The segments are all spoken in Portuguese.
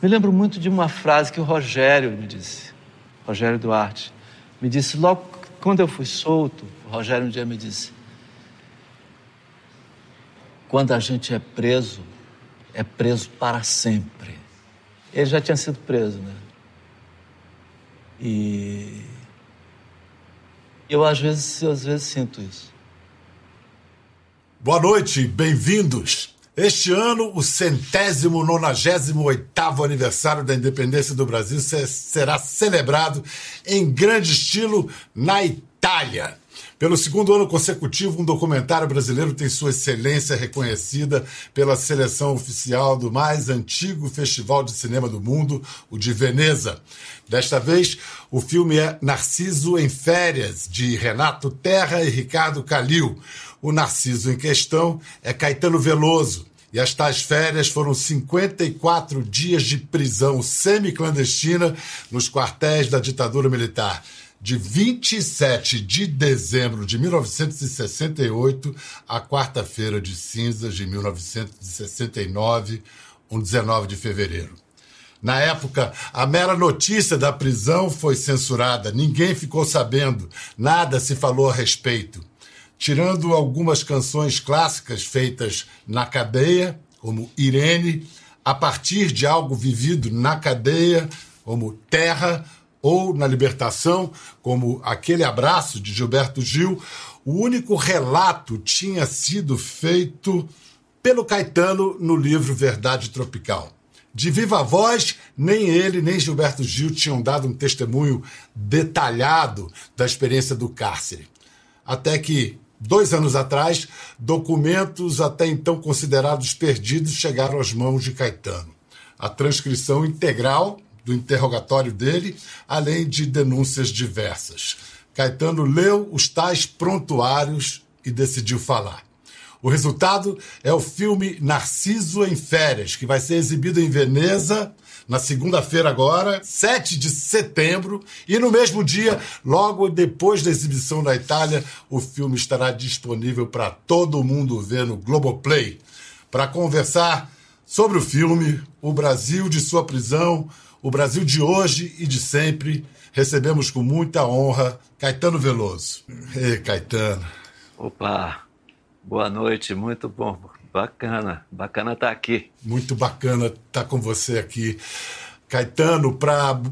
Me lembro muito de uma frase que o Rogério me disse, Rogério Duarte, me disse logo quando eu fui solto, o Rogério um dia me disse: quando a gente é preso, é preso para sempre. Ele já tinha sido preso, né? E eu às vezes, às vezes sinto isso. Boa noite, bem-vindos. Este ano, o centésimo nonagésimo oitavo aniversário da independência do Brasil será celebrado em grande estilo na Itália. Pelo segundo ano consecutivo, um documentário brasileiro tem sua excelência reconhecida pela seleção oficial do mais antigo festival de cinema do mundo, o de Veneza. Desta vez, o filme é Narciso em Férias, de Renato Terra e Ricardo Calil. O Narciso em questão é Caetano Veloso, e as tais férias foram 54 dias de prisão semi-clandestina nos quartéis da ditadura militar, de 27 de dezembro de 1968 à quarta-feira de cinzas de 1969, um 19 de fevereiro. Na época, a mera notícia da prisão foi censurada, ninguém ficou sabendo, nada se falou a respeito tirando algumas canções clássicas feitas na cadeia, como Irene, a partir de algo vivido na cadeia, como Terra, ou na libertação, como Aquele Abraço de Gilberto Gil, o único relato tinha sido feito pelo Caetano no livro Verdade Tropical. De viva voz, nem ele nem Gilberto Gil tinham dado um testemunho detalhado da experiência do cárcere. Até que, Dois anos atrás, documentos até então considerados perdidos chegaram às mãos de Caetano. A transcrição integral do interrogatório dele, além de denúncias diversas. Caetano leu os tais prontuários e decidiu falar. O resultado é o filme Narciso em Férias, que vai ser exibido em Veneza na segunda-feira agora, 7 de setembro, e no mesmo dia, logo depois da exibição na Itália, o filme estará disponível para todo mundo ver no Globoplay. Para conversar sobre o filme, o Brasil de sua prisão, o Brasil de hoje e de sempre, recebemos com muita honra Caetano Veloso. Ei, Caetano. Opa, boa noite, muito bom Bacana, bacana estar tá aqui. Muito bacana estar tá com você aqui. Caetano, para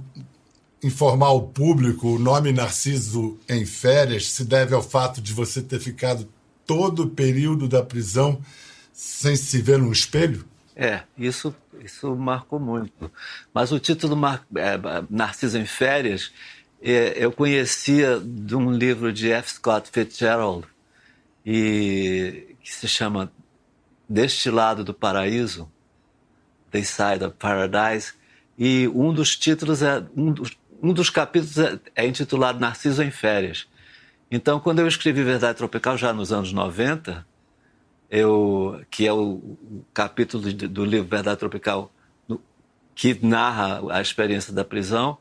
informar o público, o nome Narciso em Férias se deve ao fato de você ter ficado todo o período da prisão sem se ver no espelho? É, isso, isso marcou muito. Mas o título Mar... é, Narciso em Férias é, eu conhecia de um livro de F. Scott Fitzgerald e que se chama deste lado do paraíso, This Side of Paradise, e um dos títulos é um dos, um dos capítulos é, é, intitulado Narciso em Férias. Então, quando eu escrevi Verdade Tropical já nos anos 90, eu que é o, o capítulo do livro Verdade Tropical no, que narra a experiência da prisão,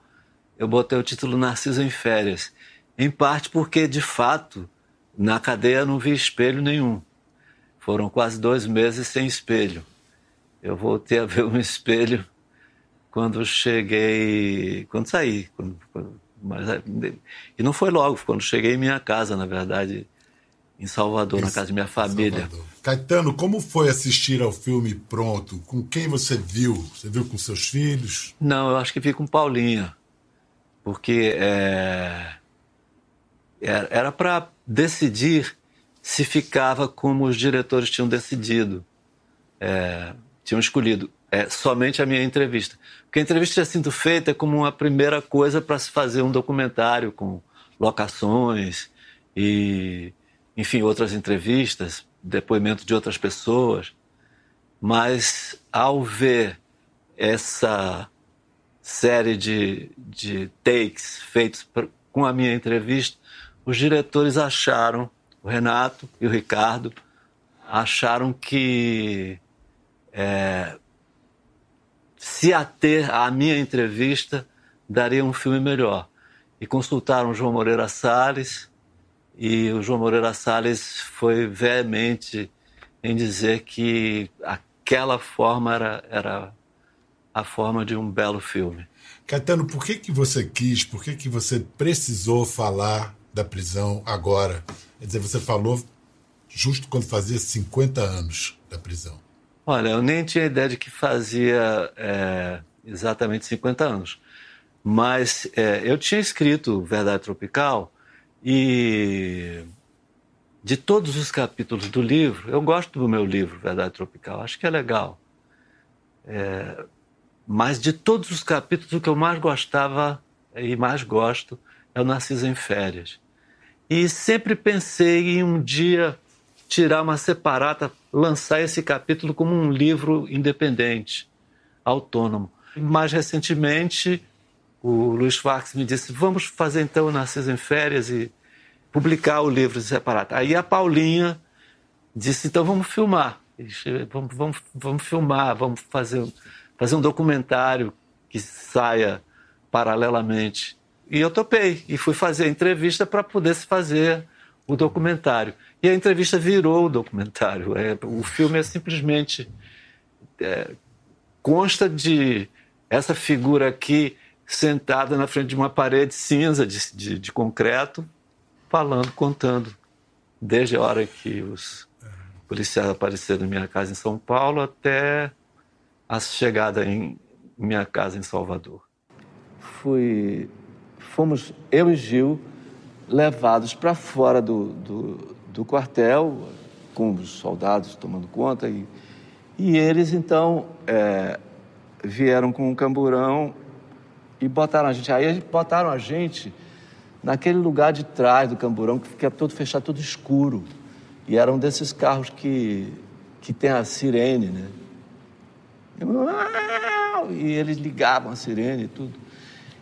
eu botei o título Narciso em Férias, em parte porque de fato na cadeia não vi espelho nenhum. Foram quase dois meses sem espelho. Eu voltei a ver um espelho quando cheguei, quando saí. Quando, mas, e não foi logo, quando cheguei em minha casa, na verdade, em Salvador, na casa de minha família. Salvador. Caetano, como foi assistir ao filme pronto? Com quem você viu? Você viu com seus filhos? Não, eu acho que vi com Paulinha. Porque é, era para decidir se ficava como os diretores tinham decidido, é, tinham escolhido. É, somente a minha entrevista. Porque a entrevista tinha sido feita como uma primeira coisa para se fazer um documentário com locações e, enfim, outras entrevistas, depoimento de outras pessoas. Mas ao ver essa série de, de takes feitos com a minha entrevista, os diretores acharam o Renato e o Ricardo acharam que é, se ater à minha entrevista daria um filme melhor. E consultaram o João Moreira Salles, e o João Moreira Salles foi veemente em dizer que aquela forma era, era a forma de um belo filme. Caetano, por que, que você quis, por que, que você precisou falar da prisão agora? Quer dizer, você falou justo quando fazia 50 anos da prisão. Olha, eu nem tinha ideia de que fazia é, exatamente 50 anos. Mas é, eu tinha escrito Verdade Tropical e de todos os capítulos do livro, eu gosto do meu livro Verdade Tropical, acho que é legal. É, mas de todos os capítulos, o que eu mais gostava e mais gosto é o Narciso em Férias. E sempre pensei em um dia tirar uma separata, lançar esse capítulo como um livro independente, autônomo. Mais recentemente, o Luiz Fax me disse: vamos fazer então o Narciso em Férias e publicar o livro separado. Aí a Paulinha disse: então vamos filmar. Vamos, vamos, vamos filmar, vamos fazer fazer um documentário que saia paralelamente. E eu topei e fui fazer a entrevista para poder se fazer o documentário. E a entrevista virou o documentário. É, o filme é simplesmente é, consta de essa figura aqui sentada na frente de uma parede cinza de, de, de concreto, falando, contando, desde a hora que os policiais apareceram na minha casa em São Paulo até a chegada em minha casa em Salvador. Fui, fomos eu e Gil levados para fora do, do, do, quartel com os soldados tomando conta e, e eles então é, vieram com um camburão e botaram a gente. Aí botaram a gente naquele lugar de trás do camburão que fica todo fechado, todo escuro. E era um desses carros que, que tem a sirene, né? E eles ligavam a sirene e tudo.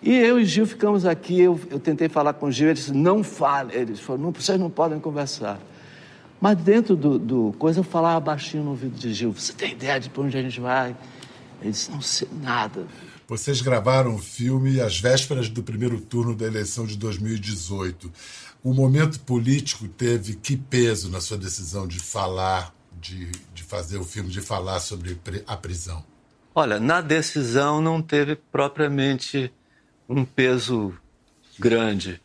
E eu e Gil ficamos aqui, eu, eu tentei falar com o Gil, ele disse, não fale. Eles falaram, vocês não podem conversar. Mas dentro do, do, coisa eu falava baixinho no ouvido de Gil, você tem ideia de para onde a gente vai? Ele disse, não sei nada. Vocês gravaram o filme às vésperas do primeiro turno da eleição de 2018. O momento político teve que peso na sua decisão de falar de, de fazer o filme, de falar sobre a prisão? Olha, na decisão não teve propriamente um peso grande,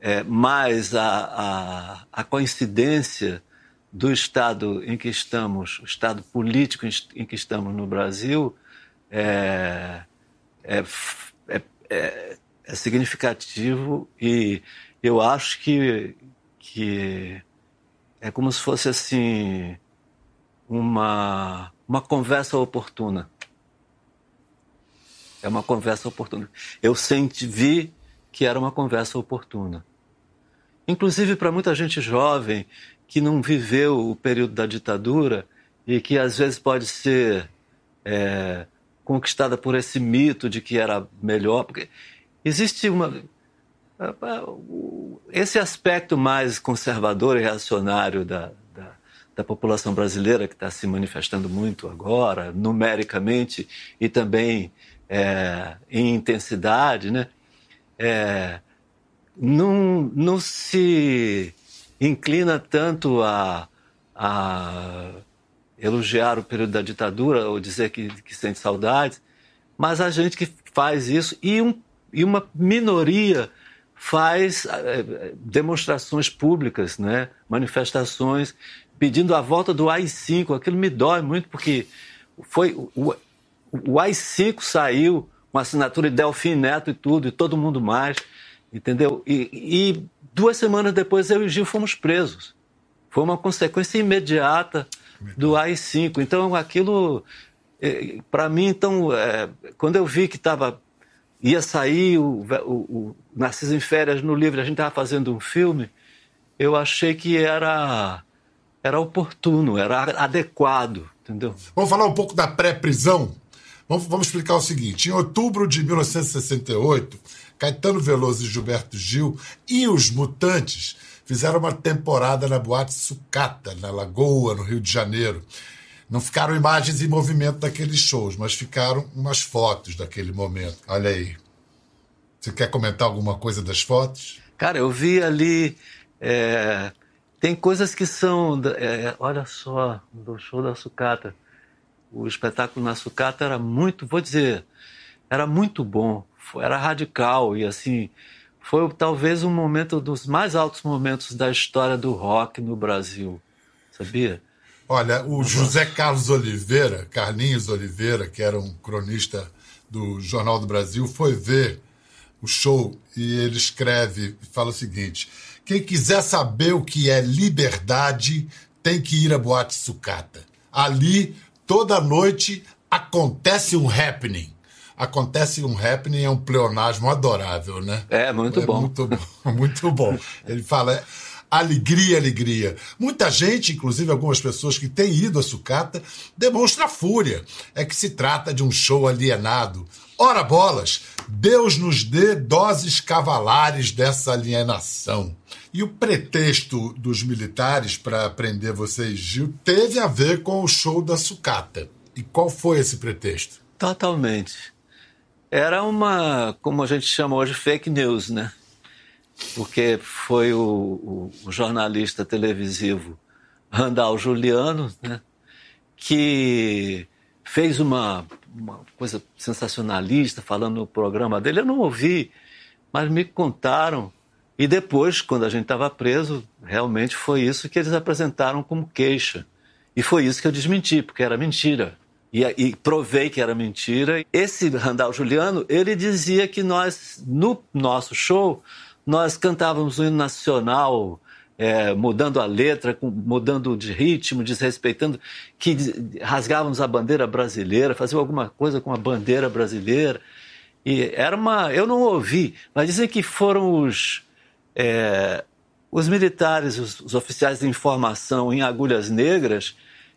é, mas a, a, a, coincidência do estado em que estamos, o estado político em que estamos no Brasil, é, é, é, é, é significativo e eu acho que, que é como se fosse assim uma, uma conversa oportuna. É uma conversa oportuna. Eu senti, vi que era uma conversa oportuna. Inclusive para muita gente jovem que não viveu o período da ditadura e que às vezes pode ser é, conquistada por esse mito de que era melhor, porque existe uma esse aspecto mais conservador e reacionário da, da população brasileira que está se manifestando muito agora, numericamente e também é, em intensidade, né? É, não, não se inclina tanto a, a elogiar o período da ditadura ou dizer que, que sente saudades, mas a gente que faz isso e, um, e uma minoria faz é, demonstrações públicas, né? manifestações pedindo a volta do AI-5. Aquilo me dói muito porque foi o, o AI-5 saiu com assinatura de Delfim Neto e tudo, e todo mundo mais, entendeu? E, e duas semanas depois eu e o Gil fomos presos. Foi uma consequência imediata do AI-5. Então aquilo, é, para mim, então, é, quando eu vi que estava ia sair o, o, o Narciso em Férias no livro, a gente estava fazendo um filme, eu achei que era era oportuno, era adequado, entendeu? Vamos falar um pouco da pré-prisão? Vamos, vamos explicar o seguinte: em outubro de 1968, Caetano Veloso e Gilberto Gil e os Mutantes fizeram uma temporada na Boate Sucata, na Lagoa, no Rio de Janeiro. Não ficaram imagens em movimento daqueles shows, mas ficaram umas fotos daquele momento. Olha aí. Você quer comentar alguma coisa das fotos? Cara, eu vi ali é, tem coisas que são. É, olha só, do show da sucata. O espetáculo na sucata era muito, vou dizer, era muito bom, era radical e assim foi talvez um momento dos mais altos momentos da história do rock no Brasil, sabia? Olha, o José Carlos Oliveira, Carlinhos Oliveira, que era um cronista do Jornal do Brasil, foi ver o show e ele escreve e fala o seguinte: quem quiser saber o que é liberdade tem que ir à boate sucata. Ali toda noite acontece um happening. Acontece um happening é um pleonasmo adorável, né? É, muito é bom. Muito bom, muito bom. Ele fala alegria, alegria. Muita gente, inclusive algumas pessoas que têm ido à sucata, demonstra fúria. É que se trata de um show alienado. Ora bolas, Deus nos dê doses cavalares dessa alienação. E o pretexto dos militares para prender vocês, Gil, teve a ver com o show da sucata. E qual foi esse pretexto? Totalmente. Era uma, como a gente chama hoje, fake news, né? Porque foi o, o, o jornalista televisivo Randall Juliano, né? Que fez uma, uma coisa sensacionalista falando no programa dele. Eu não ouvi, mas me contaram e depois, quando a gente estava preso, realmente foi isso que eles apresentaram como queixa. E foi isso que eu desmenti, porque era mentira. E, e provei que era mentira. Esse Randall Juliano, ele dizia que nós, no nosso show, nós cantávamos o hino nacional, é, mudando a letra, mudando de ritmo, desrespeitando, que rasgávamos a bandeira brasileira, faziam alguma coisa com a bandeira brasileira. E era uma. Eu não ouvi, mas dizem que foram os é, os militares, os, os, oficiais de informação em agulhas negras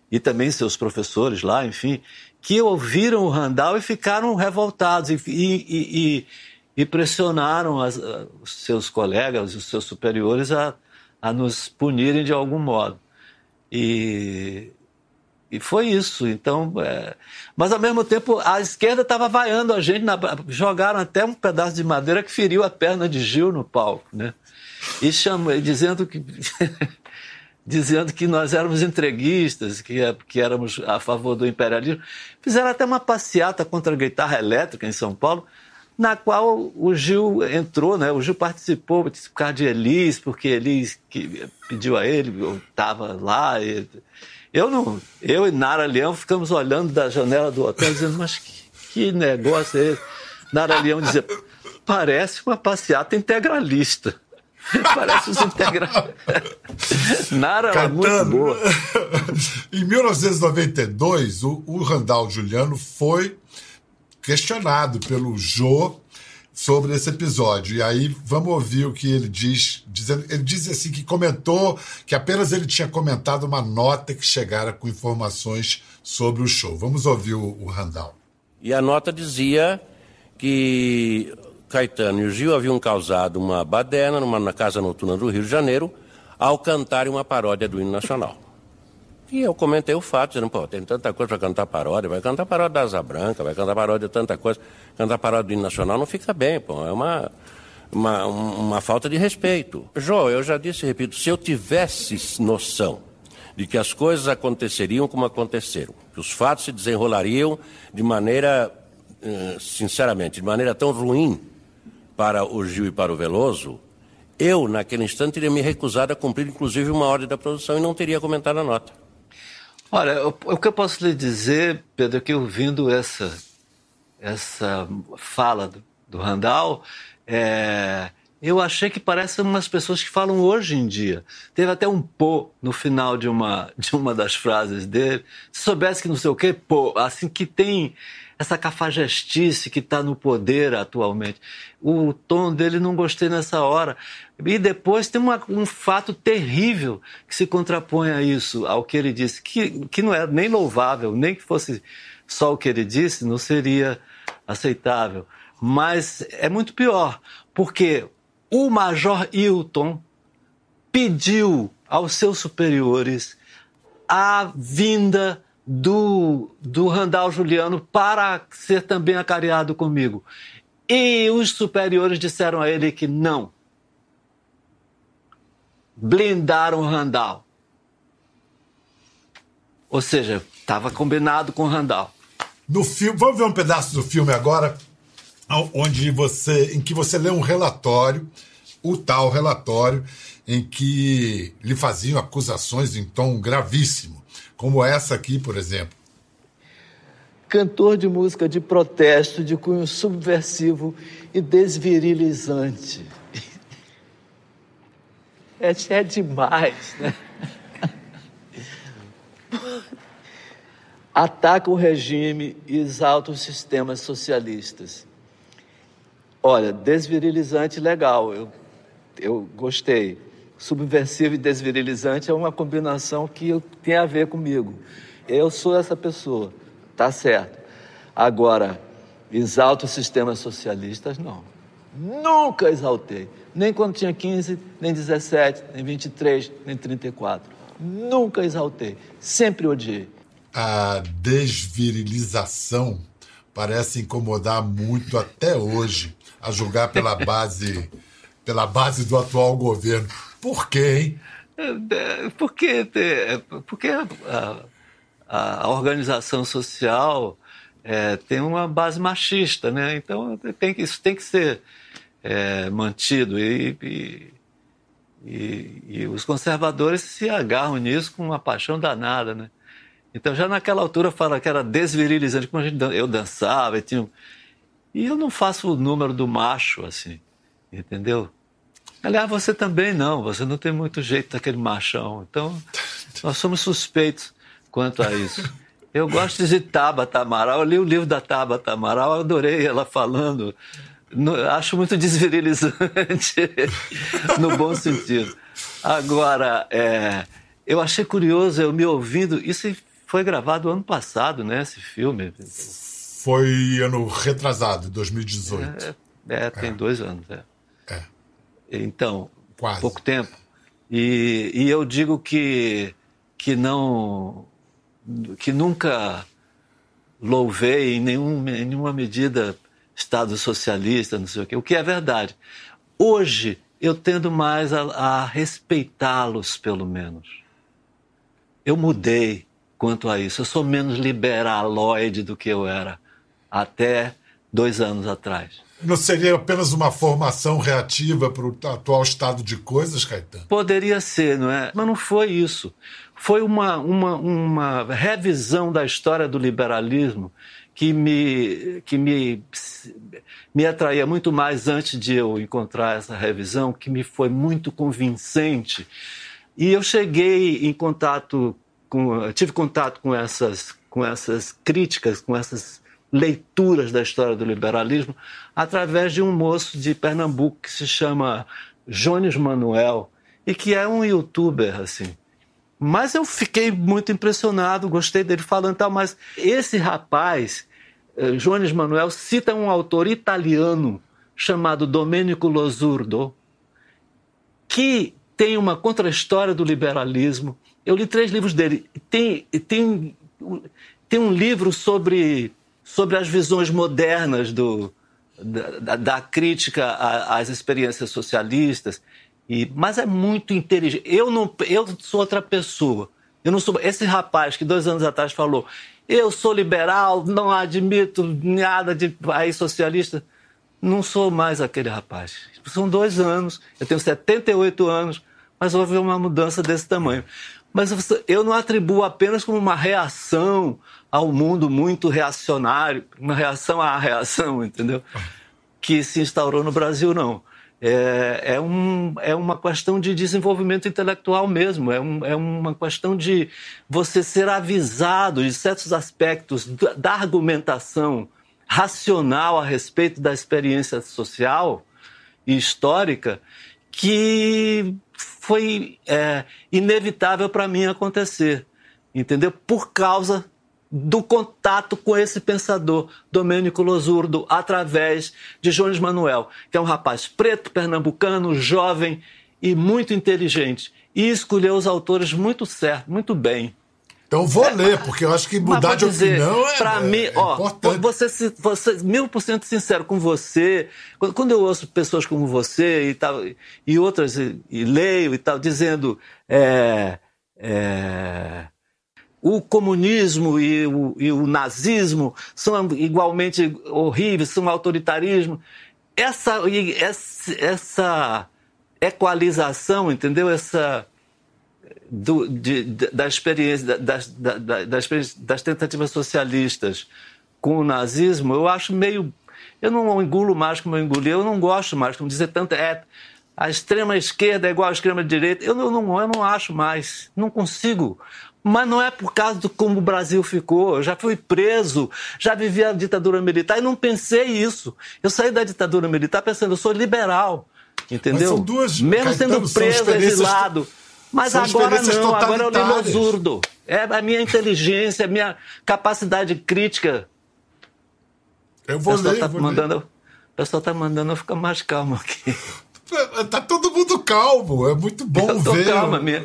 e também seus professores lá, enfim, que ouviram o Randall e ficaram revoltados e, e, e, e pressionaram as, os seus colegas, os seus superiores a, a nos punirem de algum modo. E, e foi isso. Então, é... mas ao mesmo tempo a esquerda estava vaiando a gente, na... jogaram até um pedaço de madeira que feriu a perna de Gil no palco, né? e chama, dizendo que dizendo que nós éramos entreguistas, que, que éramos a favor do imperialismo. Fizeram até uma passeata contra a guitarra elétrica em São Paulo, na qual o Gil entrou, né? O Gil participou por causa de Elis, porque Elis que pediu a ele, eu estava lá. E... eu não, eu e Nara Leão ficamos olhando da janela do hotel dizendo, mas que, que negócio é esse? Nara Leão dizia, parece uma passeata integralista. Parece os integrantes. Nara é muito boa. em 1992, o, o Randall Juliano foi questionado pelo Jô sobre esse episódio. E aí vamos ouvir o que ele diz. Dizendo, ele diz assim que comentou que apenas ele tinha comentado uma nota que chegara com informações sobre o show. Vamos ouvir o, o Randall. E a nota dizia que Caetano e o Gil haviam causado uma baderna numa, na Casa Noturna do Rio de Janeiro ao cantarem uma paródia do hino nacional. E eu comentei o fato, dizendo, pô, tem tanta coisa para cantar paródia, vai cantar paródia da Asa Branca, vai cantar paródia de tanta coisa, cantar paródia do hino nacional não fica bem, pô, é uma, uma, uma falta de respeito. Jô, eu já disse e repito, se eu tivesse noção de que as coisas aconteceriam como aconteceram, que os fatos se desenrolariam de maneira, eh, sinceramente, de maneira tão ruim para o Gil e para o Veloso, eu, naquele instante, teria me recusado a cumprir, inclusive, uma ordem da produção e não teria comentado a nota. Olha, o que eu posso lhe dizer, Pedro, é que ouvindo essa, essa fala do, do Randall, é, eu achei que parecem umas pessoas que falam hoje em dia. Teve até um pô no final de uma, de uma das frases dele. Se soubesse que não sei o quê, pô, assim que tem essa cafajestice que está no poder atualmente. O tom dele não gostei nessa hora. E depois tem uma, um fato terrível que se contrapõe a isso, ao que ele disse, que, que não é nem louvável, nem que fosse só o que ele disse, não seria aceitável. Mas é muito pior, porque o Major Hilton pediu aos seus superiores a vinda do, do Randall Juliano para ser também acareado comigo. E os superiores disseram a ele que não. Blindaram o Randall. Ou seja, estava combinado com o Randall. No filme, vamos ver um pedaço do filme agora, onde você, em que você lê um relatório, o tal relatório em que lhe faziam acusações em tom gravíssimo, como essa aqui, por exemplo. Cantor de música de protesto de cunho subversivo e desvirilizante. É, é demais, né? Ataca o regime e exalta os sistemas socialistas. Olha, desvirilizante legal, eu, eu gostei. Subversivo e desvirilizante é uma combinação que tem a ver comigo. Eu sou essa pessoa, tá certo. Agora, exalta os sistemas socialistas, não. Nunca exaltei. Nem quando tinha 15, nem 17, nem 23, nem 34. Nunca exaltei. Sempre odiei. A desvirilização parece incomodar muito até hoje, a julgar pela base, pela base do atual governo. Por quê, hein? É, porque, porque a, a, organização social é, tem uma base machista, né? Então tem, isso tem que ser é, mantido. E, e, e, e, os conservadores se agarram nisso com uma paixão danada, né? Então já naquela altura fala que era desvirilizante, como a gente, eu dançava tinha... E eu não faço o número do macho, assim, entendeu? Aliás, você também não, você não tem muito jeito daquele machão. Então, nós somos suspeitos quanto a isso. Eu gosto de Tabata Amaral, eu li o livro da Tabata Amaral, adorei ela falando no, acho muito desvirilizante, no bom sentido. Agora, é, eu achei curioso, eu me ouvindo, isso foi gravado ano passado, né, esse filme? Foi ano retrasado, 2018. É, é tem é. dois anos, é. Então, Quase. pouco tempo. E, e eu digo que, que não, que nunca louvei em, nenhum, em nenhuma medida Estado socialista, não sei o quê, o que é verdade. Hoje, eu tendo mais a, a respeitá-los, pelo menos. Eu mudei quanto a isso. Eu sou menos liberaloide do que eu era até dois anos atrás. Não seria apenas uma formação reativa para o atual estado de coisas, Caetano? Poderia ser, não é? Mas não foi isso. Foi uma, uma, uma revisão da história do liberalismo que me, que me, me atraía muito mais antes de eu encontrar essa revisão, que me foi muito convincente. E eu cheguei em contato com, tive contato com essas, com essas críticas, com essas leituras da história do liberalismo através de um moço de Pernambuco que se chama Jones Manuel e que é um youtuber assim mas eu fiquei muito impressionado, gostei dele falando tal, mas esse rapaz, eh, Jones Manuel, cita um autor italiano chamado Domenico Losurdo, que tem uma contra-história do liberalismo. Eu li três livros dele. Tem, tem, tem um livro sobre, sobre as visões modernas do, da, da crítica às experiências socialistas. E, mas é muito inteligente. Eu não, eu sou outra pessoa. Eu não sou esse rapaz que dois anos atrás falou: eu sou liberal, não admito nada de país socialista. Não sou mais aquele rapaz. São dois anos. Eu tenho 78 anos, mas houve uma mudança desse tamanho. Mas eu não atribuo apenas como uma reação ao mundo muito reacionário, uma reação à reação, entendeu? Que se instaurou no Brasil, não é, é, um, é uma questão de desenvolvimento intelectual mesmo, é, um, é uma questão de você ser avisado de certos aspectos da argumentação racional a respeito da experiência social e histórica que foi é, inevitável para mim acontecer, entendeu? Por causa do contato com esse pensador, Domênico Losurdo, através de Jones Manuel, que é um rapaz preto, pernambucano, jovem e muito inteligente. E escolheu os autores muito certo, muito bem. Então vou é, ler, porque eu acho que mudar de dizer, opinião é, pra mim, é ó, importante. Você, você, mil por cento sincero com você, quando eu ouço pessoas como você e tal, e outras, e, e leio e tal, dizendo, é, é, o comunismo e o, e o, nazismo são igualmente horríveis, são autoritarismo. Essa, essa equalização, entendeu? Essa do, de, da experiência das, das, das tentativas socialistas com o nazismo, eu acho meio. Eu não engulo mais como eu engoli, eu não gosto mais, como dizer tanto. É, a extrema esquerda é igual à extrema direita. Eu não, eu não acho mais, não consigo. Mas não é por causa do como o Brasil ficou. Eu já fui preso, já vivi a ditadura militar e não pensei isso. Eu saí da ditadura militar pensando, eu sou liberal. Entendeu? Duas, Mesmo sendo preso, exilado. Mas agora não, agora eu limo zurdo. É a minha inteligência, a minha capacidade crítica. Eu vou ler, tá vou mandando, ler. O pessoal está mandando eu ficar mais calmo aqui. Tá todo mundo calmo, é muito bom eu tô ver. Calma, minha,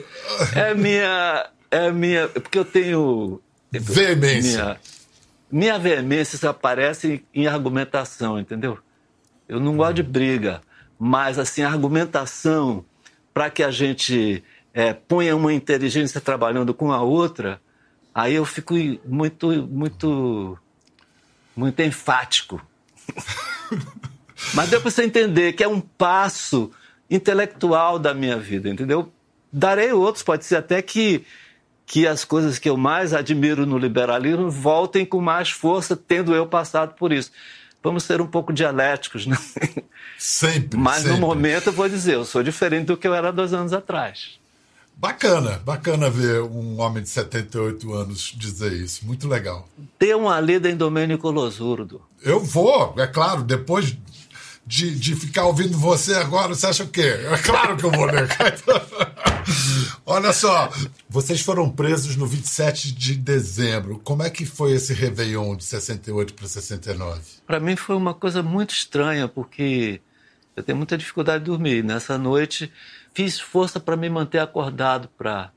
é minha, é minha, porque eu tenho veemência. Minha, minha veemência aparece em, em argumentação, entendeu? Eu não gosto de briga, mas assim argumentação para que a gente é, ponha uma inteligência trabalhando com a outra, aí eu fico muito, muito, muito enfático. Mas deu para você entender que é um passo intelectual da minha vida, entendeu? Darei outros, pode ser até que, que as coisas que eu mais admiro no liberalismo voltem com mais força, tendo eu passado por isso. Vamos ser um pouco dialéticos, né? Sempre. Mas sempre. no momento eu vou dizer, eu sou diferente do que eu era dois anos atrás. Bacana, bacana ver um homem de 78 anos dizer isso. Muito legal. Dê uma lida em Domênico Losurdo. Eu vou, é claro, depois de, de ficar ouvindo você agora, você acha o quê? É claro que eu vou ler. Olha só, vocês foram presos no 27 de dezembro. Como é que foi esse Réveillon de 68 para 69? Para mim foi uma coisa muito estranha, porque eu tenho muita dificuldade de dormir. Nessa noite fiz força para me manter acordado para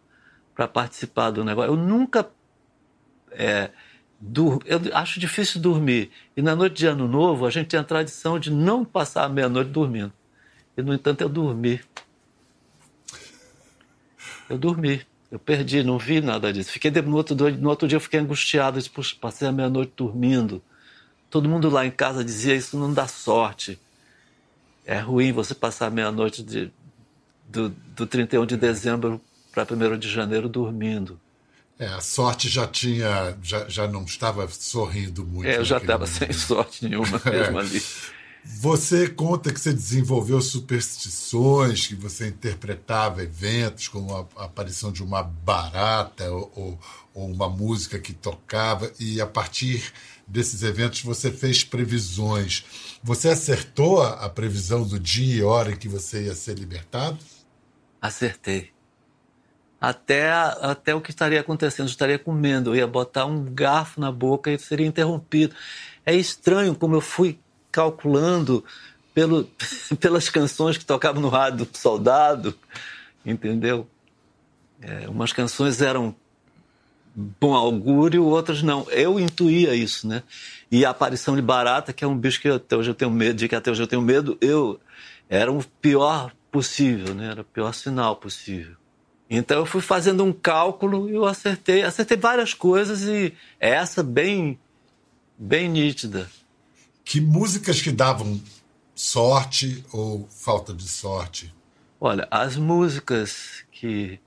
participar do negócio. Eu nunca. É, dur... Eu acho difícil dormir. E na noite de Ano Novo, a gente tem a tradição de não passar a meia-noite dormindo. E, no entanto, eu dormi. Eu dormi. Eu perdi, não vi nada disso. Fiquei no outro, no outro dia eu fiquei angustiado, disse, Puxa, passei a meia-noite dormindo. Todo mundo lá em casa dizia isso não dá sorte. É ruim você passar a meia-noite de, do, do 31 de dezembro para 1 de janeiro dormindo. É, a sorte já tinha, já, já não estava sorrindo muito. É, eu já estava sem sorte nenhuma mesmo é. ali. Você conta que você desenvolveu superstições, que você interpretava eventos como a aparição de uma barata ou, ou, ou uma música que tocava, e a partir desses eventos você fez previsões. Você acertou a previsão do dia e hora em que você ia ser libertado? Acertei. Até, até o que estaria acontecendo, eu estaria comendo, eu ia botar um garfo na boca e seria interrompido. É estranho como eu fui calculando pelo, pelas canções que tocavam no rádio do soldado, entendeu? É, umas canções eram bom augúrio, outras não. Eu intuía isso, né? E a aparição de barata, que é um bicho que até hoje eu tenho medo, de que até hoje eu tenho medo, eu era o pior possível, né? Era o pior sinal possível. Então eu fui fazendo um cálculo e eu acertei, acertei várias coisas e essa bem bem nítida. Que músicas que davam sorte ou falta de sorte? Olha, as músicas que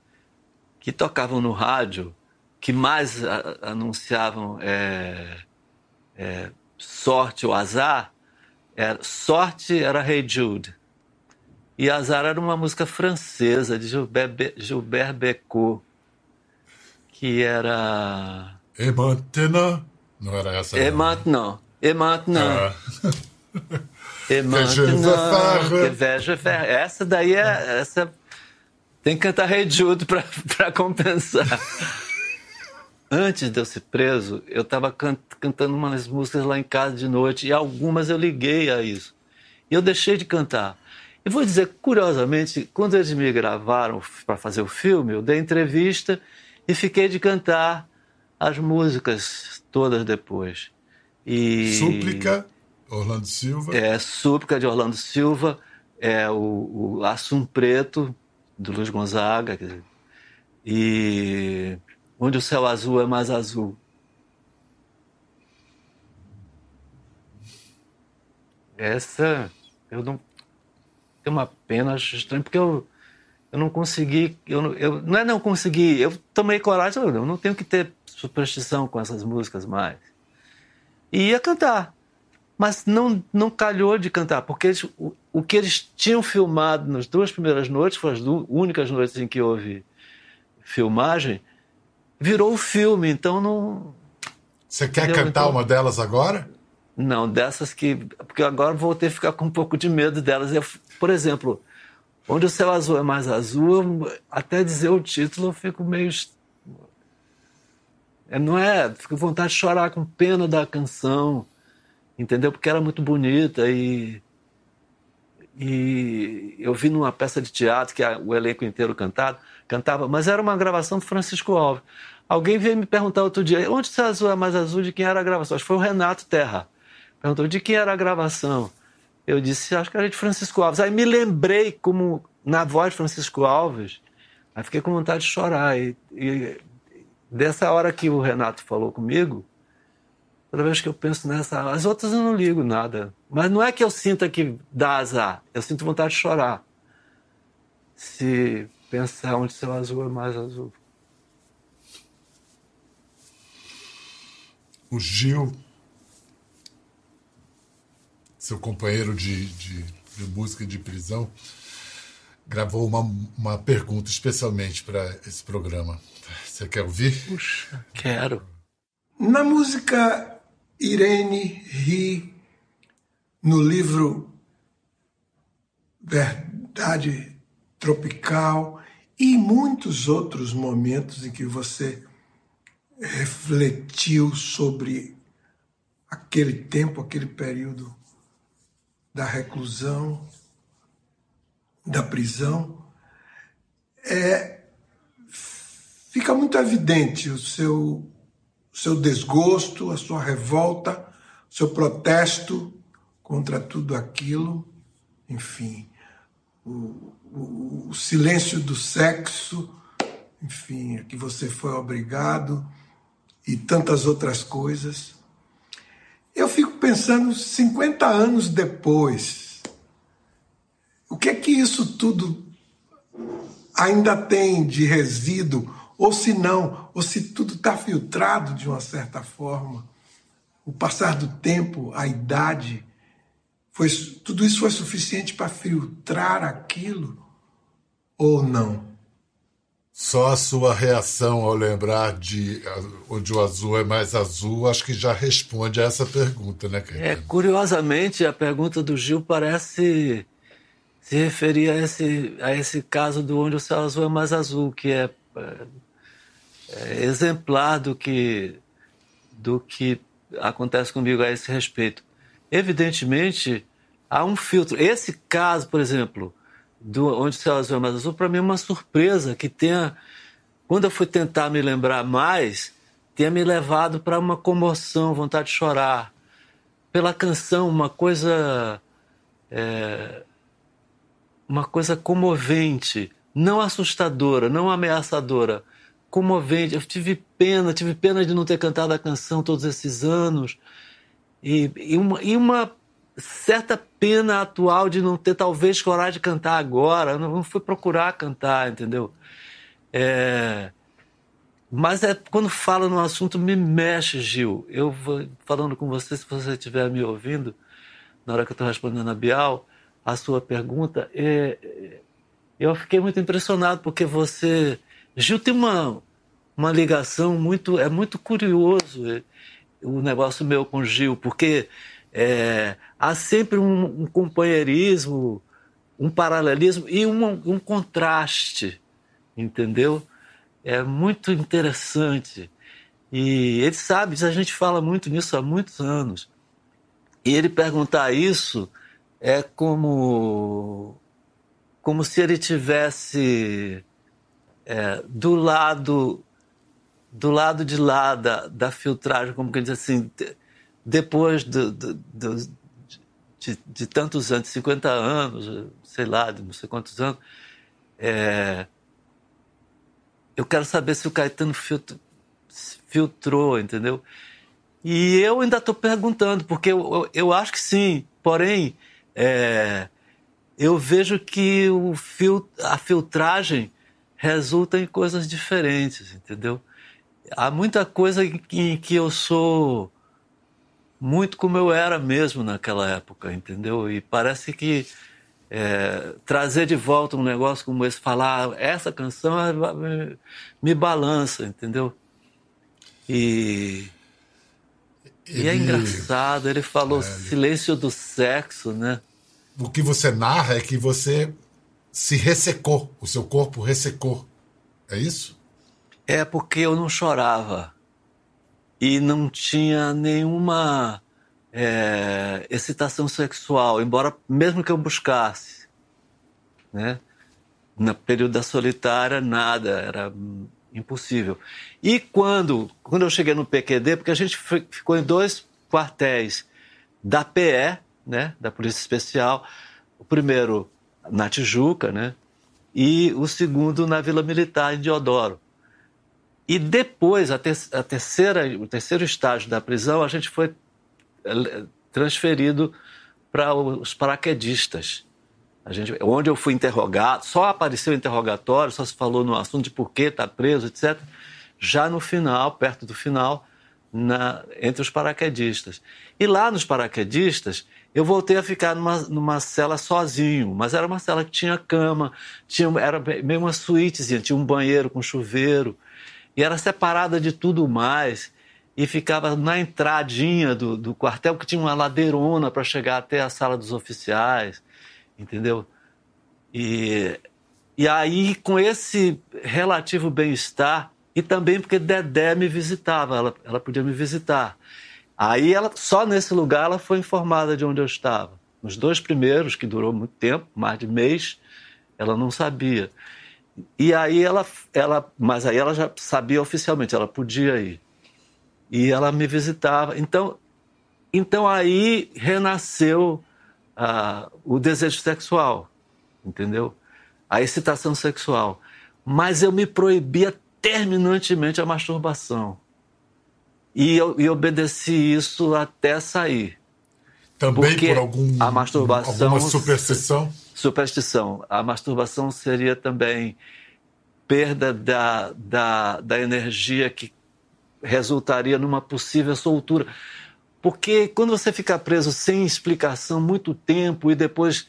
que tocavam no rádio, que mais a, anunciavam é, é, sorte ou azar, era, sorte era Hey Jude. E Azar era uma música francesa de Gilbert, Be Gilbert Bécaud, que era. Et maintenant? Não era essa? Et maintenant. Et maintenant. Ah. Et maintenant. Que faire? Essa daí é. Essa... Tem que cantar Rei Jude para compensar. Antes de eu ser preso, eu estava can cantando umas músicas lá em casa de noite e algumas eu liguei a isso. E eu deixei de cantar. E vou dizer, curiosamente, quando eles me gravaram para fazer o filme, eu dei entrevista e fiquei de cantar as músicas todas depois. E... Súplica, Orlando Silva. É, Súplica de Orlando Silva, é o, o Assum Preto, do Luiz Gonzaga. E onde o céu azul é mais azul. Essa eu não tenho uma pena estranha porque eu eu não consegui, eu, eu não é não consegui, eu tomei coragem, eu não tenho que ter superstição com essas músicas mais. E ia cantar, mas não não calhou de cantar porque eles, o, o que eles tinham filmado nas duas primeiras noites, foram as duas, únicas noites em que houve filmagem, virou o filme, então não. Você quer Entendeu? cantar então, uma delas agora? Não, dessas que. Porque agora vou ter que ficar com um pouco de medo delas. Eu, por exemplo, Onde o céu azul é mais azul, até dizer o título eu fico meio. É, não é? Fico com vontade de chorar com pena da canção, entendeu? Porque era muito bonita e. E eu vi numa peça de teatro que o elenco inteiro cantava, cantava, mas era uma gravação do Francisco Alves. Alguém veio me perguntar outro dia, onde o céu azul é mais azul, de quem era a gravação? Acho que foi o Renato Terra. Perguntou de quem era a gravação. Eu disse, acho que era de Francisco Alves. Aí me lembrei como na voz de Francisco Alves, aí fiquei com vontade de chorar. E, e dessa hora que o Renato falou comigo, toda vez que eu penso nessa, as outras eu não ligo nada. Mas não é que eu sinta que dá azar, eu sinto vontade de chorar. Se pensar onde seu azul é mais azul. O Gil seu companheiro de, de, de música de prisão, gravou uma, uma pergunta especialmente para esse programa. Você quer ouvir? Puxa, quero. Na música Irene ri no livro Verdade Tropical e muitos outros momentos em que você refletiu sobre aquele tempo, aquele período da reclusão, da prisão, é, fica muito evidente o seu, seu desgosto, a sua revolta, o seu protesto contra tudo aquilo, enfim, o, o, o silêncio do sexo, enfim, a que você foi obrigado e tantas outras coisas. Eu fico pensando 50 anos depois, o que é que isso tudo ainda tem de resíduo, ou se não, ou se tudo está filtrado de uma certa forma. O passar do tempo, a idade, foi, tudo isso foi suficiente para filtrar aquilo ou não? Só a sua reação ao lembrar de onde o azul é mais azul, acho que já responde a essa pergunta, né, Caetano? É, curiosamente, a pergunta do Gil parece se referir a esse, a esse caso do onde o céu azul é mais azul, que é, é, é exemplar do que, do que acontece comigo a esse respeito. Evidentemente, há um filtro. Esse caso, por exemplo, do Onde o Céu Azul é Mais Azul, para mim é uma surpresa que tenha, quando eu fui tentar me lembrar mais, tenha me levado para uma comoção, vontade de chorar. Pela canção, uma coisa. É, uma coisa comovente, não assustadora, não ameaçadora, comovente. Eu tive pena, tive pena de não ter cantado a canção todos esses anos. E, e, uma, e uma certa pena atual de não ter talvez coragem de cantar agora. Eu não fui procurar cantar, entendeu? É... Mas é quando fala no assunto me mexe, Gil. Eu vou falando com você, se você estiver me ouvindo, na hora que eu estou respondendo a Bial, a sua pergunta, é... eu fiquei muito impressionado porque você, Gil, tem uma uma ligação muito é muito curioso é, o negócio meu com Gil, porque é, há sempre um, um, companheirismo, um paralelismo e um, um contraste, entendeu? É muito interessante. E ele sabe, a gente fala muito nisso há muitos anos. E ele perguntar isso é como como se ele tivesse é, do lado do lado de lá da, da filtragem, como que diz assim, depois de, de, de, tantos anos, 50 anos, sei lá, de não sei quantos anos, é, eu quero saber se o Caetano filtra, filtrou, entendeu? E eu ainda estou perguntando, porque eu, eu, eu, acho que sim, porém, é, eu vejo que o fil, a filtragem resulta em coisas diferentes, entendeu? Há muita coisa em que eu sou muito como eu era mesmo naquela época, entendeu? E parece que é, trazer de volta um negócio como esse, falar essa canção é, me, me balança, entendeu? E, ele, e é engraçado, ele falou é, silêncio do sexo, né? O que você narra é que você se ressecou, o seu corpo ressecou. É isso? É porque eu não chorava e não tinha nenhuma é, excitação sexual, embora mesmo que eu buscasse, né? No período da solitária nada, era impossível. E quando quando eu cheguei no PQD, porque a gente ficou em dois quartéis da PE, né, da Polícia Especial, o primeiro na Tijuca, né, e o segundo na Vila Militar em Diodoro. E depois, a, ter, a terceira, o terceiro estágio da prisão, a gente foi eh, transferido para os paraquedistas. A gente, onde eu fui interrogado, só apareceu interrogatório, só se falou no assunto de por que está preso, etc. Já no final, perto do final, na, entre os paraquedistas. E lá nos paraquedistas, eu voltei a ficar numa, numa cela sozinho, mas era uma cela que tinha cama, tinha, era meio uma suítezinha, tinha um banheiro com chuveiro, e era separada de tudo mais e ficava na entradinha do, do quartel, que tinha uma ladeirona para chegar até a sala dos oficiais, entendeu? E, e aí, com esse relativo bem-estar, e também porque Dedé me visitava, ela, ela podia me visitar. Aí, ela, só nesse lugar, ela foi informada de onde eu estava. Nos dois primeiros, que durou muito tempo, mais de mês, ela não sabia. E aí ela, ela, mas aí ela já sabia oficialmente, ela podia ir. E ela me visitava. Então, então aí renasceu ah, o desejo sexual, entendeu? A excitação sexual. Mas eu me proibia terminantemente a masturbação. E eu e obedeci isso até sair. Também Porque por algum, a masturbação, alguma superstição? Superstição. A masturbação seria também perda da, da, da energia que resultaria numa possível soltura. Porque quando você fica preso sem explicação muito tempo e depois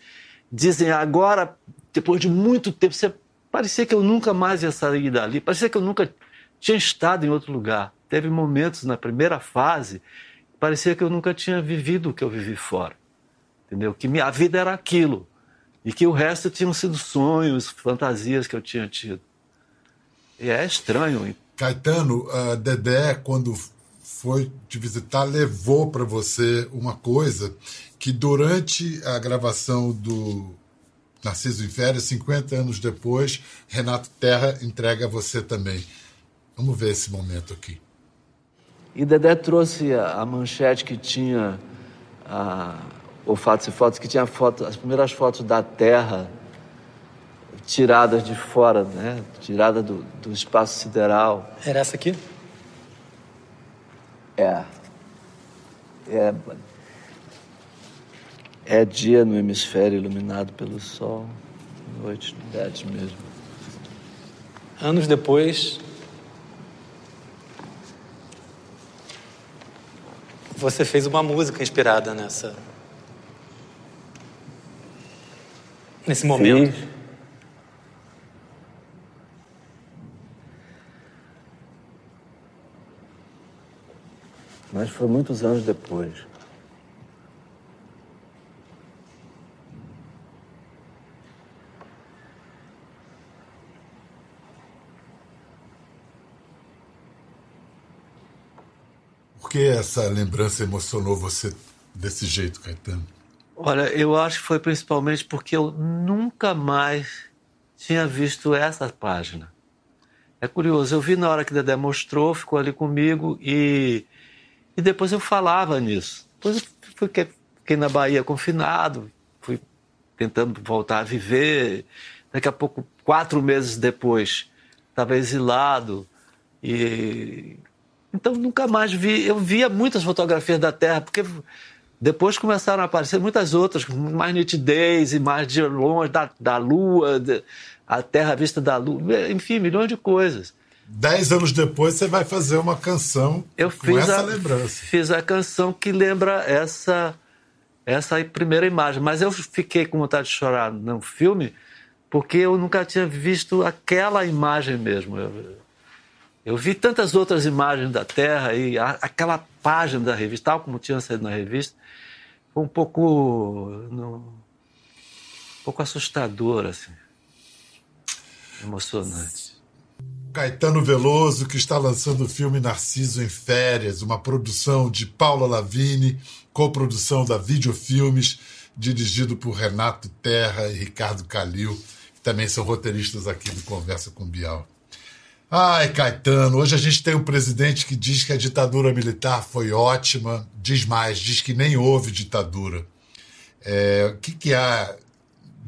dizem agora, depois de muito tempo, você parecia que eu nunca mais ia sair dali, parecia que eu nunca tinha estado em outro lugar. Teve momentos na primeira fase, parecia que eu nunca tinha vivido o que eu vivi fora. Entendeu? Que minha vida era aquilo e que o resto tinham sido sonhos, fantasias que eu tinha tido. E é estranho. Caetano, a Dedé, quando foi te visitar, levou para você uma coisa que durante a gravação do Narciso em Férias, 50 anos depois, Renato Terra entrega a você também. Vamos ver esse momento aqui. E Dedé trouxe a, manchete que tinha a, o Fatos e Fotos, que tinha foto, as primeiras fotos da Terra tiradas de fora, né? tirada do, do espaço sideral. Era essa aqui? É. É, é dia no hemisfério iluminado pelo sol, noite no mesmo. Anos depois, você fez uma música inspirada nessa. Nesse momento. Fiz. Mas foi muitos anos depois. Por que essa lembrança emocionou você desse jeito, Caetano? Olha, eu acho que foi principalmente porque eu nunca mais tinha visto essa página. É curioso, eu vi na hora que Dedé mostrou, ficou ali comigo e e depois eu falava nisso. Depois eu fui, fiquei na Bahia confinado, fui tentando voltar a viver. Daqui a pouco, quatro meses depois, estava exilado. E Então nunca mais vi. Eu via muitas fotografias da Terra, porque depois começaram a aparecer muitas outras, com mais nitidez e mais de longe da, da Lua, de, a Terra vista da Lua, enfim, milhões de coisas. Dez anos depois você vai fazer uma canção eu com essa a, lembrança. Fiz a canção que lembra essa essa primeira imagem, mas eu fiquei com vontade de chorar no filme porque eu nunca tinha visto aquela imagem mesmo. Eu, eu vi tantas outras imagens da Terra e a, aquela página da revista, tal como tinha saído na revista, foi um pouco, no, um pouco assustador, assim, emocionante. Caetano Veloso, que está lançando o filme Narciso em Férias, uma produção de Paula Lavini, coprodução da Videofilmes, dirigido por Renato Terra e Ricardo Calil, que também são roteiristas aqui do Conversa com Bial. Ai, Caetano, hoje a gente tem um presidente que diz que a ditadura militar foi ótima, diz mais, diz que nem houve ditadura. É, o que, que há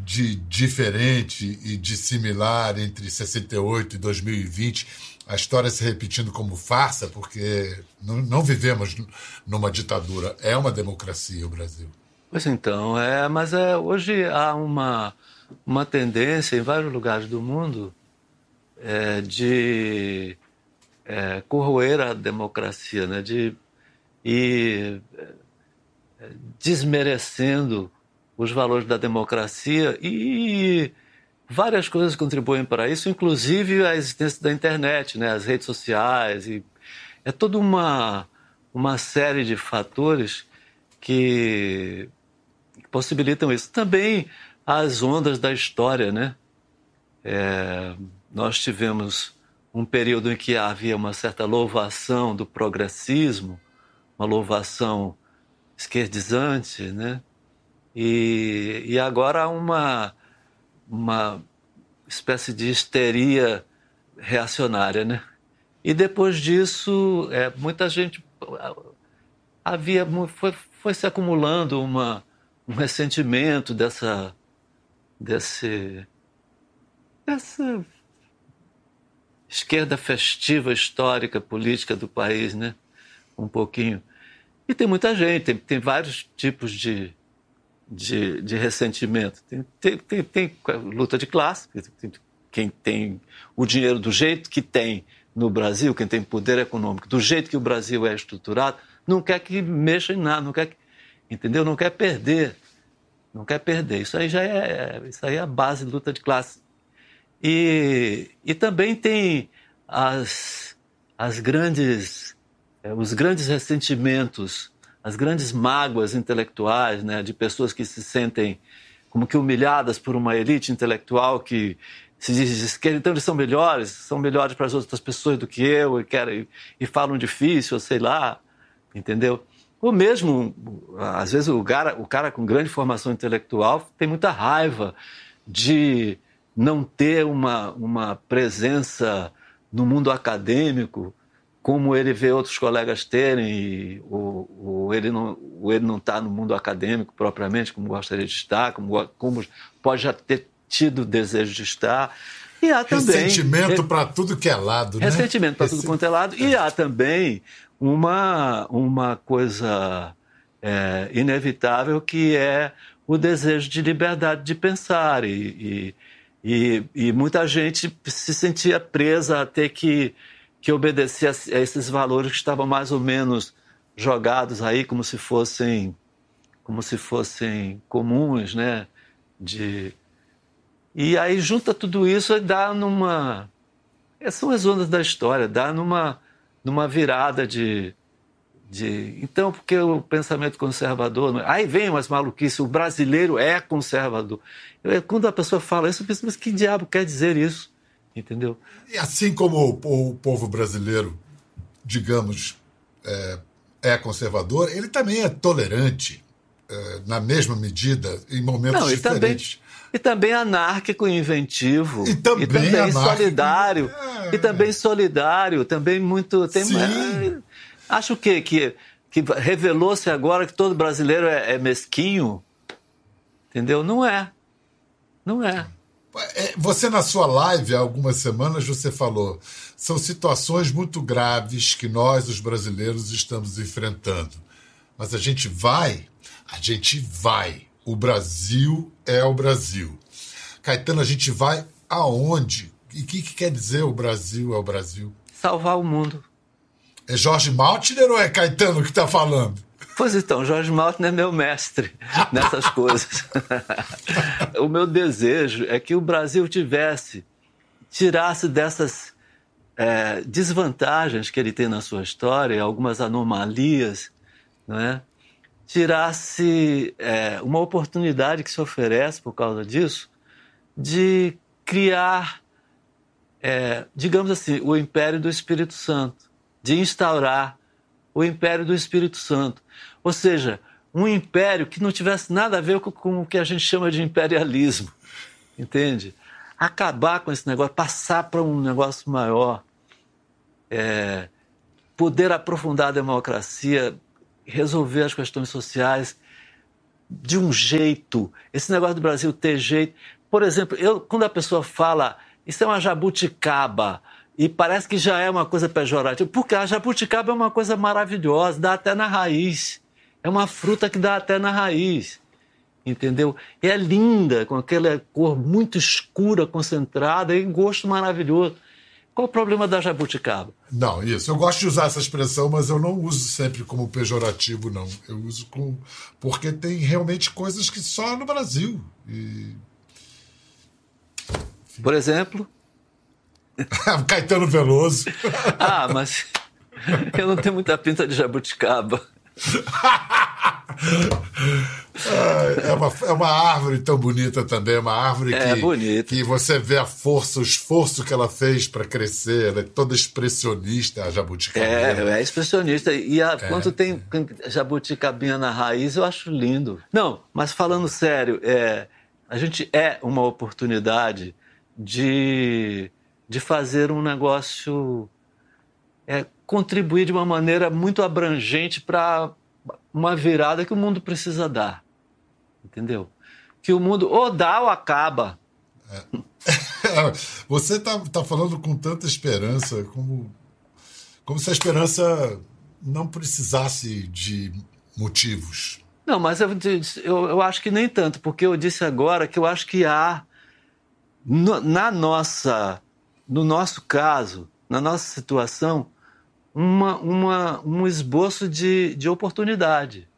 de diferente e de similar entre 68 e 2020? A história se repetindo como farsa, porque não, não vivemos numa ditadura, é uma democracia o Brasil. Pois então, é, mas é, hoje há uma, uma tendência em vários lugares do mundo é, de é, corroer a democracia, né? de ir é, desmerecendo os valores da democracia e várias coisas contribuem para isso, inclusive a existência da internet, né? as redes sociais. E é toda uma, uma série de fatores que possibilitam isso. Também as ondas da história, né? É, nós tivemos um período em que havia uma certa louvação do progressismo, uma louvação esquerdizante, né? E, e agora uma, uma espécie de histeria reacionária, né? E depois disso, é, muita gente havia foi, foi se acumulando uma, um ressentimento dessa desse essa esquerda festiva, histórica, política do país, né? Um pouquinho. E tem muita gente, tem, tem vários tipos de, de, de ressentimento. Tem, tem, tem, tem, luta de classe, quem tem o dinheiro do jeito que tem no Brasil, quem tem poder econômico, do jeito que o Brasil é estruturado, não quer que mexa em nada, não quer que, entendeu? Não quer perder, não quer perder. Isso aí já é, isso aí é a base de luta de classe. E, e também tem as, as grandes, é, os grandes ressentimentos, as grandes mágoas intelectuais né, de pessoas que se sentem como que humilhadas por uma elite intelectual que se diz esquerda, então eles são melhores, são melhores para as outras pessoas do que eu e, querem, e falam difícil, sei lá, entendeu? Ou mesmo, às vezes, o cara, o cara com grande formação intelectual tem muita raiva de não ter uma, uma presença no mundo acadêmico como ele vê outros colegas terem, e, ou, ou ele não ou ele não está no mundo acadêmico propriamente como gostaria de estar, como, como pode já ter tido desejo de estar. E há também ressentimento para tudo que é lado, né? Ressentimento para tudo quanto é lado. E há também uma uma coisa é, inevitável que é o desejo de liberdade de pensar e, e e, e muita gente se sentia presa a ter que, que obedecer a, a esses valores que estavam mais ou menos jogados aí como se fossem como se fossem comuns, né? De e aí junta tudo isso e dá numa são as ondas da história, dá numa numa virada de de então porque o pensamento conservador é? aí vem umas maluquices o brasileiro é conservador eu, quando a pessoa fala isso eu penso mas que diabo quer dizer isso entendeu e assim como o, o povo brasileiro digamos é, é, conservador ele também é tolerante é, na mesma medida em momentos Não, diferentes também... E também anárquico e inventivo. E também, e também solidário. É... E também solidário, também muito. Tem, Sim. Acho que, que, que revelou-se agora que todo brasileiro é, é, mesquinho. Entendeu? Não é. Não é. É, você, na sua live, há algumas semanas, você falou: são situações muito graves que nós, os brasileiros, estamos enfrentando. Mas a gente vai, a gente vai. O Brasil é o Brasil. Caetano, a gente vai aonde? E o que, que quer dizer o Brasil é o Brasil? Salvar o mundo. É Jorge Maltner ou é Caetano que está falando? Pois então, Jorge Maltner é meu mestre nessas coisas. o meu desejo é que o Brasil tivesse, tirasse dessas é, desvantagens que ele tem na sua história, algumas anomalias, não é? tirasse é, uma oportunidade que se oferece por causa disso de criar, é, digamos assim, o império do Espírito Santo, de instaurar o império do Espírito Santo. Ou seja, um império que não tivesse nada a ver com, o que a gente chama de imperialismo, entende? Acabar com esse negócio, passar para um negócio maior, é, poder aprofundar a democracia, resolver as questões sociais de um jeito. Esse negócio do Brasil ter jeito. Por exemplo, eu, quando a pessoa fala isso é uma jabuticaba e parece que já é uma coisa pejorativa, porque a jabuticaba é uma coisa maravilhosa, dá até na raiz. É uma fruta que dá até na raiz. Entendeu? E é linda, com aquela cor muito escura, concentrada e gosto maravilhoso. Qual o problema da jabuticaba? Não, isso. Eu gosto de usar essa expressão, mas eu não uso sempre como pejorativo, não. Eu uso com. Porque tem realmente coisas que só no Brasil. E... Por exemplo? Caetano Veloso. ah, mas eu não tenho muita pinta de jabuticaba. é, uma, é uma árvore tão bonita também, é uma árvore é, que, bonita. que você vê a força, o esforço que ela fez para crescer, ela é toda expressionista, a jabuticaba. É, é expressionista. E a, é. quando tem jabuticabinha na raiz, eu acho lindo. Não, mas falando sério, é, a gente é uma oportunidade de, de fazer um negócio. É, contribuir de uma maneira muito abrangente para uma virada que o mundo precisa dar. Entendeu? Que o mundo ou dá ou acaba. É. Você está tá falando com tanta esperança, como, como se a esperança não precisasse de motivos. Não, mas eu, eu, eu acho que nem tanto, porque eu disse agora que eu acho que há, no, na nossa, no nosso caso, na nossa situação, uma, uma, um esboço de, de oportunidade,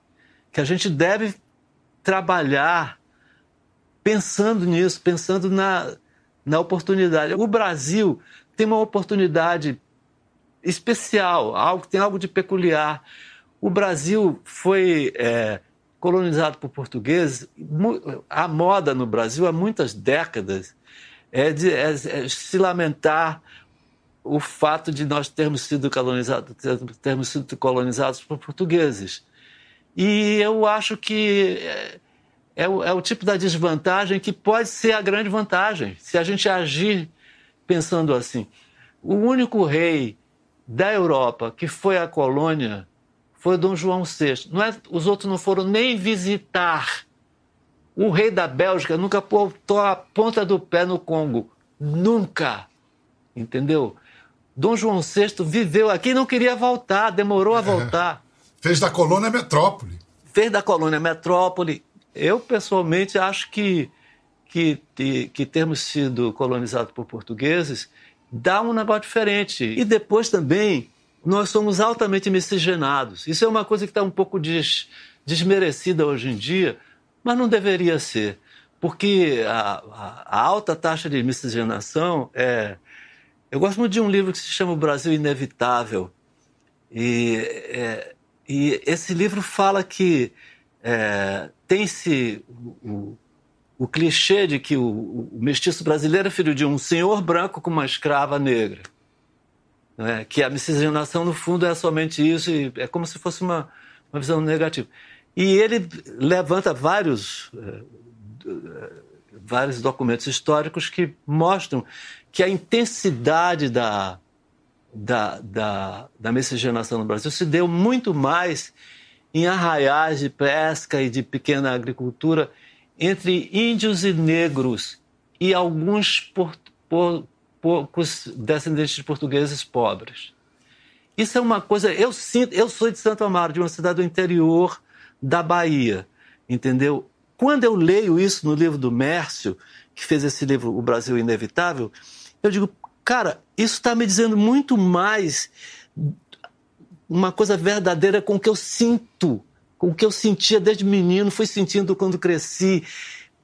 que a gente deve trabalhar pensando nisso, pensando na, na oportunidade. O Brasil tem uma oportunidade especial, algo tem algo de peculiar. O Brasil foi é, colonizado por portugueses. A moda no Brasil há muitas décadas é de é, é se lamentar o fato de nós termos sido colonizados, termos sido colonizados por portugueses. E eu acho que é, é, o, é o tipo da desvantagem que pode ser a grande vantagem, se a gente agir pensando assim. O único rei da Europa que foi à colônia foi Dom João VI. Não é, os outros não foram nem visitar. O rei da Bélgica nunca botou a ponta do pé no Congo. Nunca. Entendeu? Dom João VI viveu aqui e não queria voltar, demorou a é. voltar. É. Fez da colônia metrópole. Fez da colônia metrópole. Eu, pessoalmente, acho que, que, que termos sido colonizados por portugueses dá um negócio diferente. E depois também, nós somos altamente miscigenados. Isso é uma coisa que está um pouco des, desmerecida hoje em dia, mas não deveria ser. Porque a, a, a alta taxa de miscigenação é eu gosto muito de um livro que se chama O Brasil Inevitável. E, é, e esse livro fala que é, tem-se o, o, clichê de que o, o, mestiço brasileiro é filho de um senhor branco com uma escrava negra. É? Que a miscigenação, no fundo, é somente isso, e é como se fosse uma, uma visão negativa. E ele levanta vários, é, vários documentos históricos que mostram que a intensidade da, da, da, da miscigenação no Brasil se deu muito mais em arraiais de pesca e de pequena agricultura entre índios e negros e alguns por, poucos descendentes de portugueses pobres. Isso é uma coisa. Eu sinto. Eu sou de Santo Amaro, de uma cidade do interior da Bahia, entendeu? Quando eu leio isso no livro do Mércio, que fez esse livro O Brasil Inevitável, eu digo, cara, isso está me dizendo muito mais uma coisa verdadeira com o que eu sinto, com o que eu sentia desde menino, fui sentindo quando cresci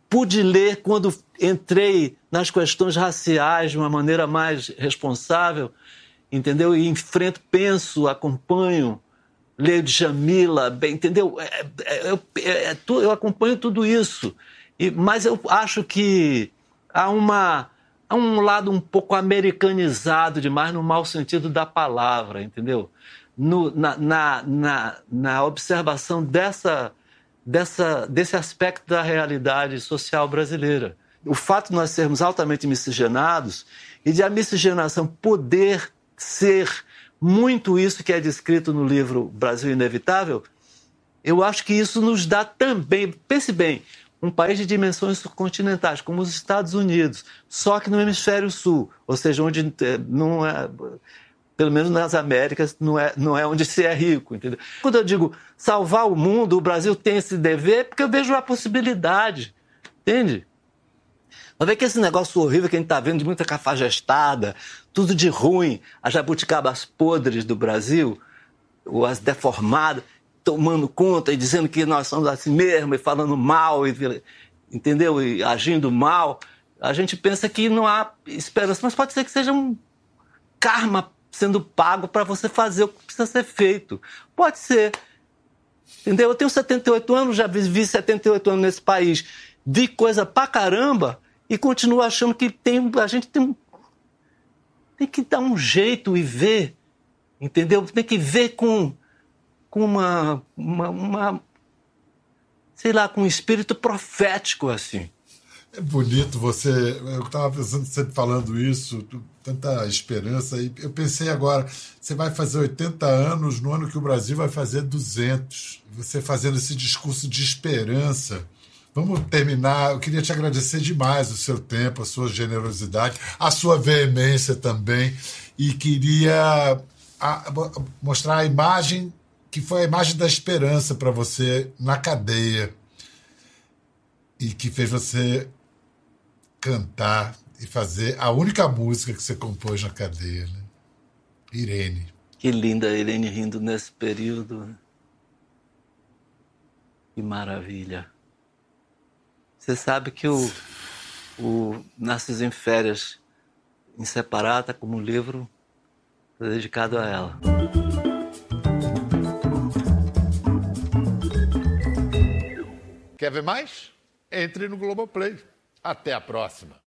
pude ler quando entrei nas questões raciais de uma maneira mais responsável, entendeu? E enfrento, penso, acompanho, leio de Jamila, bem, entendeu? É, é, eu, é, é eu acompanho tudo isso, e, mas eu acho que há uma há um lado um pouco americanizado demais no mau sentido da palavra, entendeu? No, na, na, na, na observação dessa dessa, desse aspecto da realidade social brasileira. O fato de nós sermos altamente miscigenados e de a miscigenação poder ser muito isso que é descrito no livro Brasil Inevitável, eu acho que isso nos dá também, pense bem, um país de dimensões continentais, como os Estados Unidos, só que no hemisfério sul, ou seja, onde eh, não é, pelo menos nas Américas, não é, não é onde se é rico, entendeu? Quando eu digo salvar o mundo, o Brasil tem esse dever, porque eu vejo a possibilidade, entende? Mas vê que esse negócio horrível que a gente está vendo de muita cafajestada, tudo de ruim, as jabuticabas podres do Brasil, ou as deformadas, tomando conta e dizendo que nós somos assim mesmo, e falando mal, e, entendeu? E agindo mal, a gente pensa que não há esperança, mas pode ser que seja um karma sendo pago para você fazer o que precisa ser feito. Pode ser. Entendeu? Eu tenho 78 anos, já vivi 78 anos nesse país, vi coisa pra caramba e continuo achando que tem, a gente tem, tem que dar um jeito e ver, entendeu? Tem que ver com, com uma, uma, uma sei lá, com um espírito profético assim. É bonito você. Eu estava pensando, sempre falando isso, tanta esperança. E eu pensei agora, você vai fazer 80 anos no ano que o Brasil vai fazer 200. Você fazendo esse discurso de esperança. Vamos terminar. Eu queria te agradecer demais o seu tempo, a sua generosidade, a sua veemência também. E queria a, mostrar a imagem que foi a imagem da esperança para você na cadeia e que fez você cantar e fazer a única música que você compôs na cadeia, né? Irene. Que linda Irene rindo nesse período. Que maravilha. Você sabe que o, o Narciso em Férias, em separata, como livro, é dedicado a ela. Quer ver mais? Entre no Globoplay. Até a próxima.